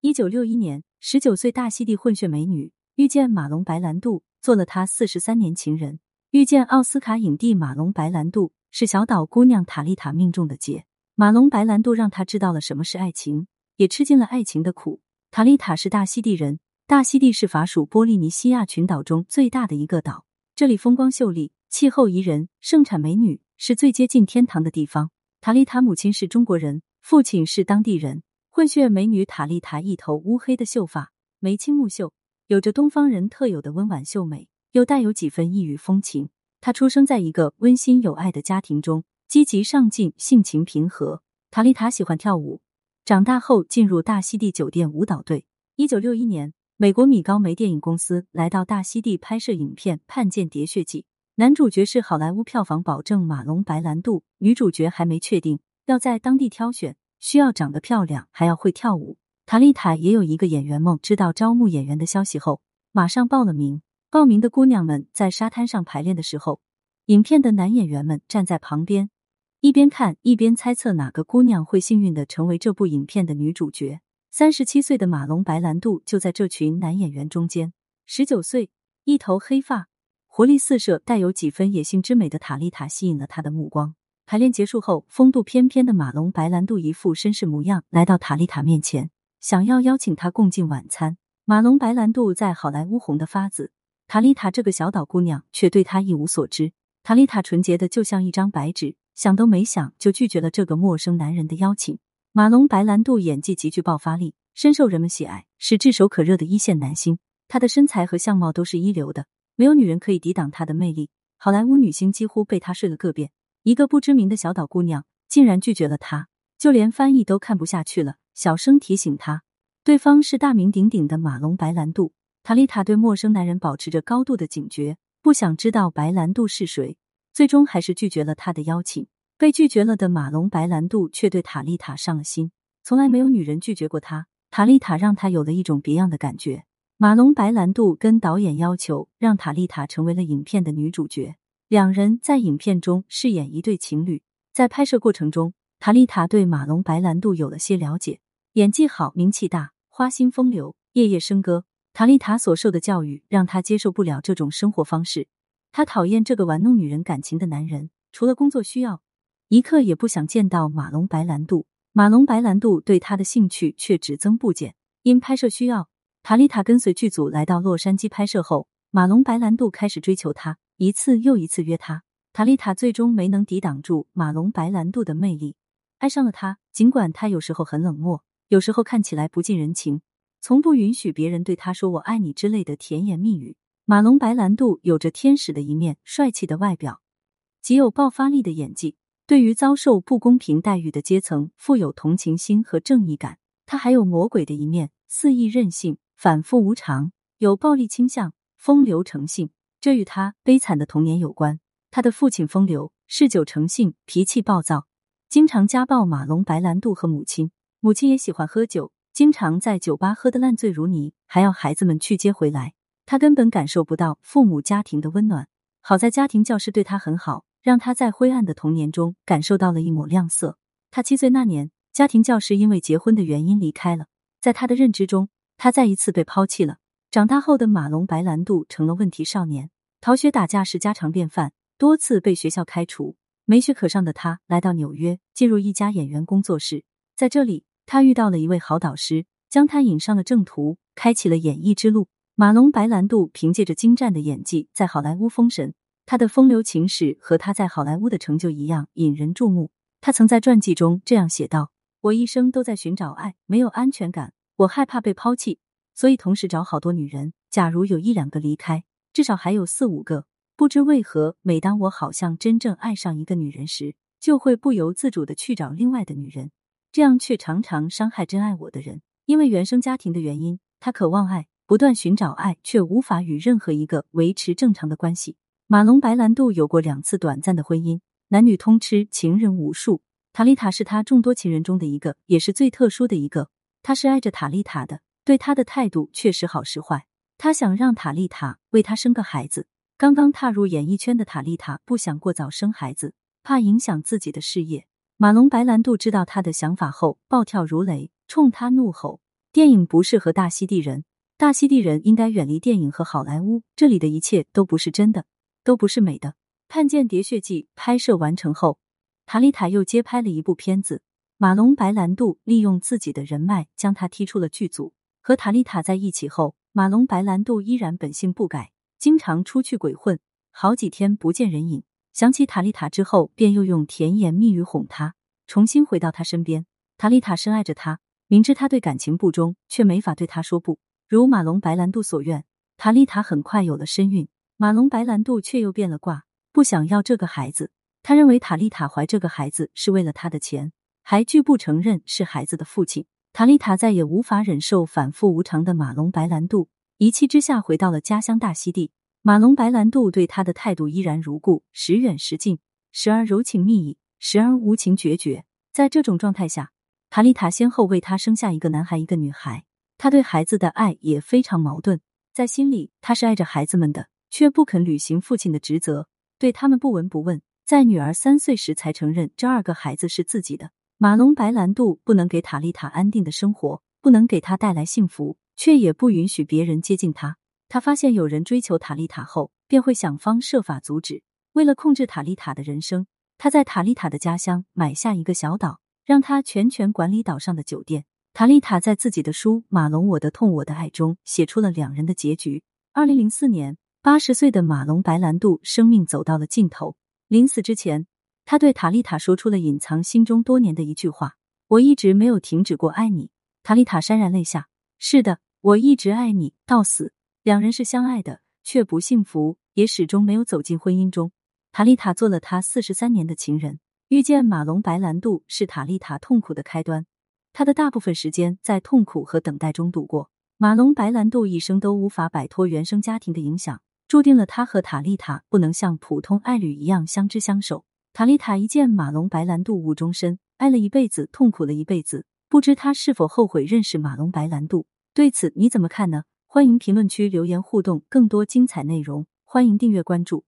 一九六一年，十九岁大溪地混血美女遇见马龙白兰度，做了他四十三年情人。遇见奥斯卡影帝马龙白兰度，是小岛姑娘塔丽塔命中的劫。马龙白兰度让她知道了什么是爱情，也吃尽了爱情的苦。塔丽塔是大溪地人，大溪地是法属波利尼西亚群岛中最大的一个岛，这里风光秀丽，气候宜人，盛产美女，是最接近天堂的地方。塔丽塔母亲是中国人，父亲是当地人。混血美女塔丽塔一头乌黑的秀发，眉清目秀，有着东方人特有的温婉秀美，又带有几分异域风情。她出生在一个温馨有爱的家庭中，积极上进，性情平和。塔丽塔喜欢跳舞，长大后进入大溪地酒店舞蹈队。一九六一年，美国米高梅电影公司来到大溪地拍摄影片《叛间喋血记》，男主角是好莱坞票房保证马龙白兰度，女主角还没确定，要在当地挑选。需要长得漂亮，还要会跳舞。塔丽塔也有一个演员梦，知道招募演员的消息后，马上报了名。报名的姑娘们在沙滩上排练的时候，影片的男演员们站在旁边，一边看一边猜测哪个姑娘会幸运的成为这部影片的女主角。三十七岁的马龙白兰度就在这群男演员中间。十九岁，一头黑发，活力四射，带有几分野性之美的塔丽塔吸引了他的目光。排练结束后，风度翩翩的马龙白兰度一副绅士模样来到塔丽塔面前，想要邀请她共进晚餐。马龙白兰度在好莱坞红的发紫，塔丽塔这个小岛姑娘却对他一无所知。塔丽塔纯洁的就像一张白纸，想都没想就拒绝了这个陌生男人的邀请。马龙白兰度演技极具爆发力，深受人们喜爱，是炙手可热的一线男星。他的身材和相貌都是一流的，没有女人可以抵挡他的魅力。好莱坞女星几乎被他睡了个遍。一个不知名的小岛姑娘竟然拒绝了他，就连翻译都看不下去了，小声提醒他，对方是大名鼎鼎的马龙白兰度。塔丽塔对陌生男人保持着高度的警觉，不想知道白兰度是谁，最终还是拒绝了他的邀请。被拒绝了的马龙白兰度却对塔丽塔上了心，从来没有女人拒绝过他。塔丽塔让他有了一种别样的感觉。马龙白兰度跟导演要求，让塔丽塔成为了影片的女主角。两人在影片中饰演一对情侣，在拍摄过程中，塔丽塔对马龙白兰度有了些了解，演技好，名气大，花心风流，夜夜笙歌。塔丽塔所受的教育让她接受不了这种生活方式，她讨厌这个玩弄女人感情的男人，除了工作需要，一刻也不想见到马龙白兰度。马龙白兰度对她的兴趣却只增不减。因拍摄需要，塔丽塔跟随剧组来到洛杉矶拍摄后，马龙白兰度开始追求她。一次又一次约他，塔丽塔最终没能抵挡住马龙白兰度的魅力，爱上了他。尽管他有时候很冷漠，有时候看起来不近人情，从不允许别人对他说“我爱你”之类的甜言蜜语。马龙白兰度有着天使的一面，帅气的外表，极有爆发力的演技，对于遭受不公平待遇的阶层富有同情心和正义感。他还有魔鬼的一面，肆意任性，反复无常，有暴力倾向，风流成性。这与他悲惨的童年有关。他的父亲风流，嗜酒成性，脾气暴躁，经常家暴马龙白兰度和母亲。母亲也喜欢喝酒，经常在酒吧喝得烂醉如泥，还要孩子们去接回来。他根本感受不到父母家庭的温暖。好在家庭教师对他很好，让他在灰暗的童年中感受到了一抹亮色。他七岁那年，家庭教师因为结婚的原因离开了。在他的认知中，他再一次被抛弃了。长大后的马龙白兰度成了问题少年，逃学打架是家常便饭，多次被学校开除。没学可上的他来到纽约，进入一家演员工作室，在这里，他遇到了一位好导师，将他引上了正途，开启了演艺之路。马龙白兰度凭借着精湛的演技在好莱坞封神，他的风流情史和他在好莱坞的成就一样引人注目。他曾在传记中这样写道：“我一生都在寻找爱，没有安全感，我害怕被抛弃。”所以同时找好多女人，假如有一两个离开，至少还有四五个。不知为何，每当我好像真正爱上一个女人时，就会不由自主的去找另外的女人，这样却常常伤害真爱我的人。因为原生家庭的原因，他渴望爱，不断寻找爱，却无法与任何一个维持正常的关系。马龙白兰度有过两次短暂的婚姻，男女通吃，情人无数。塔丽塔是他众多情人中的一个，也是最特殊的一个。他是爱着塔丽塔的。对他的态度确实好是坏，他想让塔丽塔为他生个孩子。刚刚踏入演艺圈的塔丽塔不想过早生孩子，怕影响自己的事业。马龙白兰度知道他的想法后，暴跳如雷，冲他怒吼：“电影不适合大溪地人，大溪地人应该远离电影和好莱坞，这里的一切都不是真的，都不是美的。《看见喋血记》拍摄完成后，塔丽塔又接拍了一部片子。马龙白兰度利用自己的人脉将他踢出了剧组。和塔丽塔在一起后，马龙白兰度依然本性不改，经常出去鬼混，好几天不见人影。想起塔丽塔之后，便又用甜言蜜语哄她，重新回到他身边。塔丽塔深爱着他，明知他对感情不忠，却没法对他说不。如马龙白兰度所愿，塔丽塔很快有了身孕，马龙白兰度却又变了卦，不想要这个孩子。他认为塔丽塔怀这个孩子是为了他的钱，还拒不承认是孩子的父亲。塔丽塔再也无法忍受反复无常的马龙白兰度，一气之下回到了家乡大溪地。马龙白兰度对他的态度依然如故，时远时近，时而柔情蜜意，时而无情决绝。在这种状态下，塔丽塔先后为他生下一个男孩，一个女孩。他对孩子的爱也非常矛盾，在心里他是爱着孩子们的，却不肯履行父亲的职责，对他们不闻不问。在女儿三岁时才承认这二个孩子是自己的。马龙白兰度不能给塔丽塔安定的生活，不能给她带来幸福，却也不允许别人接近她。他发现有人追求塔丽塔后，便会想方设法阻止。为了控制塔丽塔的人生，他在塔丽塔的家乡买下一个小岛，让他全权管理岛上的酒店。塔丽塔在自己的书《马龙我的痛我的爱》中写出了两人的结局。二零零四年，八十岁的马龙白兰度生命走到了尽头，临死之前，他对塔丽塔说出了隐藏心中多年的一句话：“我一直没有停止过爱你。”塔丽塔潸然泪下：“是的，我一直爱你到死。”两人是相爱的，却不幸福，也始终没有走进婚姻中。塔丽塔做了他四十三年的情人，遇见马龙白兰度是塔丽塔痛苦的开端。他的大部分时间在痛苦和等待中度过。马龙白兰度一生都无法摆脱原生家庭的影响，注定了他和塔丽塔不能像普通爱侣一样相知相守。塔丽塔一见马龙白兰度误终身，爱了一辈子，痛苦了一辈子，不知他是否后悔认识马龙白兰度？对此你怎么看呢？欢迎评论区留言互动，更多精彩内容，欢迎订阅关注。